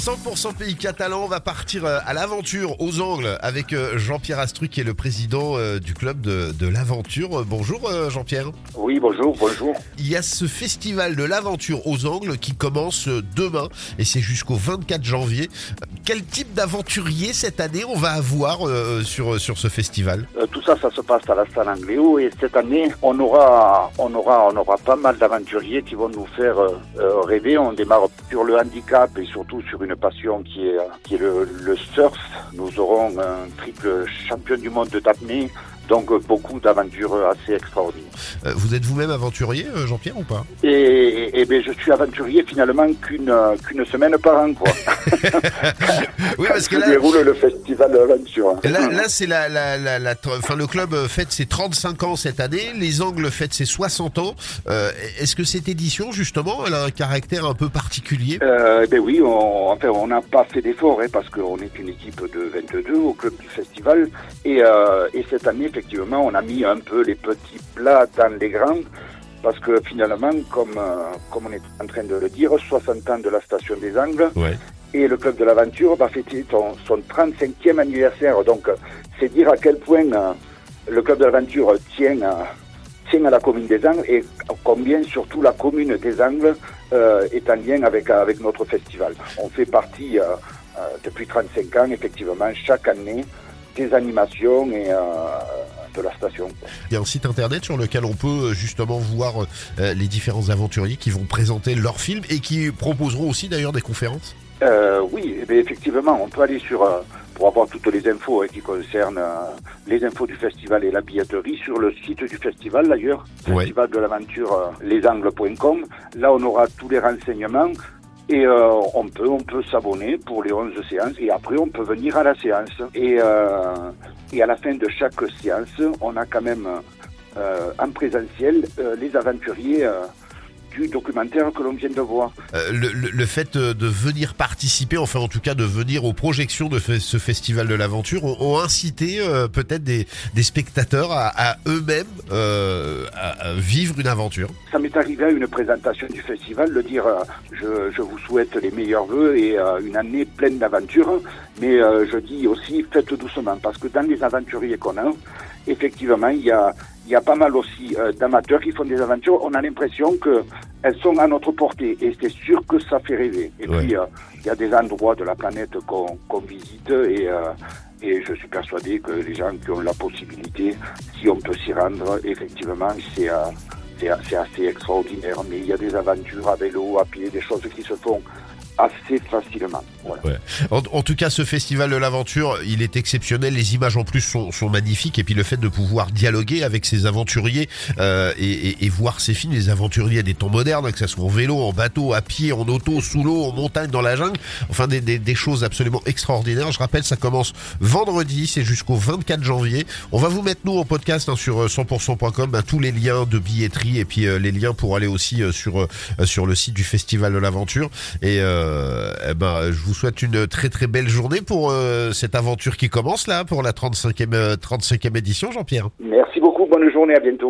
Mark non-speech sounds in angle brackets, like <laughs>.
100% pays catalan, on va partir euh, à l'aventure aux Angles avec euh, Jean-Pierre Astruc qui est le président euh, du club de, de l'aventure. Bonjour Jean-Pierre. Oui, bonjour, bonjour. Il y a ce festival de l'aventure aux Angles qui commence demain et c'est jusqu'au 24 janvier. Quel type d'aventurier cette année on va avoir sur, sur ce festival? Euh, tout ça, ça se passe à la salle Angléo et cette année, on aura, on aura, on aura pas mal d'aventuriers qui vont nous faire rêver. On démarre sur le handicap et surtout sur une passion qui est, le, surf. Nous aurons un triple champion du monde de d'apnée. Donc euh, beaucoup d'aventures assez extraordinaires. Euh, Vous êtes vous-même aventurier euh, Jean-Pierre ou pas? Et, et, et ben, je suis aventurier finalement qu'une qu'une semaine par an, quoi. <laughs> Oui parce que là, déroule le festival de l'aventure. Là, là c'est la, la, la, la- enfin, le club fête ses 35 ans cette année, les Angles fêtent ses 60 ans. Euh, Est-ce que cette édition, justement, elle a un caractère un peu particulier? Euh, ben oui, on, enfin, on n'a pas fait d'efforts hein, parce qu'on est une équipe de 22 au club du festival. Et, euh, et cette année, effectivement, on a mis un peu les petits plats dans les grands parce que finalement, comme, euh, comme on est en train de le dire, 60 ans de la station des Angles Ouais. et le club de l'aventure va fêter son, son 35e anniversaire. Donc, euh, c'est dire à quel point euh, le club de l'aventure tient à, tient à la commune des Angles et combien surtout la commune des Angles euh, est en lien avec, avec notre festival. On fait partie euh, euh, depuis 35 ans, effectivement, chaque année, des animations et euh, de la station. Il y a un site internet sur lequel on peut euh, justement voir euh, les différents aventuriers qui vont présenter leurs films et qui proposeront aussi d'ailleurs des conférences. Euh, oui, eh bien, effectivement, on peut aller sur euh, pour avoir toutes les infos hein, qui concernent euh, les infos du festival et la billetterie sur le site du festival d'ailleurs, Ouais. festival de l'aventure euh, lesangles.com. Là, on aura tous les renseignements et euh, on peut on peut s'abonner pour les 11 séances et après on peut venir à la séance. Et euh, et à la fin de chaque séance, on a quand même euh, en présentiel euh, les aventuriers euh, du documentaire que l'on vient de voir. Euh, le, fait euh, de venir participer, enfin en tout cas de venir aux projections de ce festival de l'aventure, ont, ont incité euh, peut-être des, des spectateurs à, à eux-mêmes euh, à- vivre une aventure. Ça m'est arrivé à une présentation du festival de dire je, je vous souhaite les meilleurs vœux et une année pleine d'aventures, mais je dis aussi faites doucement parce que dans les aventuriers qu'on a, effectivement, il y a, il y a pas mal aussi euh, d'amateurs qui font des aventures. On a l'impression que elles sont à notre portée et c'est sûr que ça fait rêver. Et Ouais. puis euh, il y a des endroits de la planète qu'on visite et euh, et je suis persuadé que les gens qui ont la possibilité, si on peut s'y rendre, effectivement, c'est assez extraordinaire, mais il y a des aventures à vélo, à pied, des choses qui se font assez facilement. En, tout cas, ce festival de l'aventure, il est exceptionnel. Les images en plus sont, sont magnifiques. Et puis le fait de pouvoir dialoguer avec ces aventuriers euh, et, et- et voir ces films, les aventuriers des temps modernes, hein, que ce soit en vélo, en bateau, à pied, en auto, sous l'eau, en montagne, dans la jungle, enfin des, des- choses absolument extraordinaires. Je rappelle, ça commence vendredi, c'est jusqu'au 24 janvier. On va vous mettre nous en podcast hein, sur euh, 100%.com ben, tous les liens de billetterie et puis euh, les liens pour aller aussi euh, sur euh, sur le site du festival de l'aventure. Et euh, eh ben, je vous souhaite une très très belle journée pour euh, cette aventure qui commence là, pour la 35e, euh, 35e édition, Jean-Pierre. Merci beaucoup, bonne journée, à bientôt.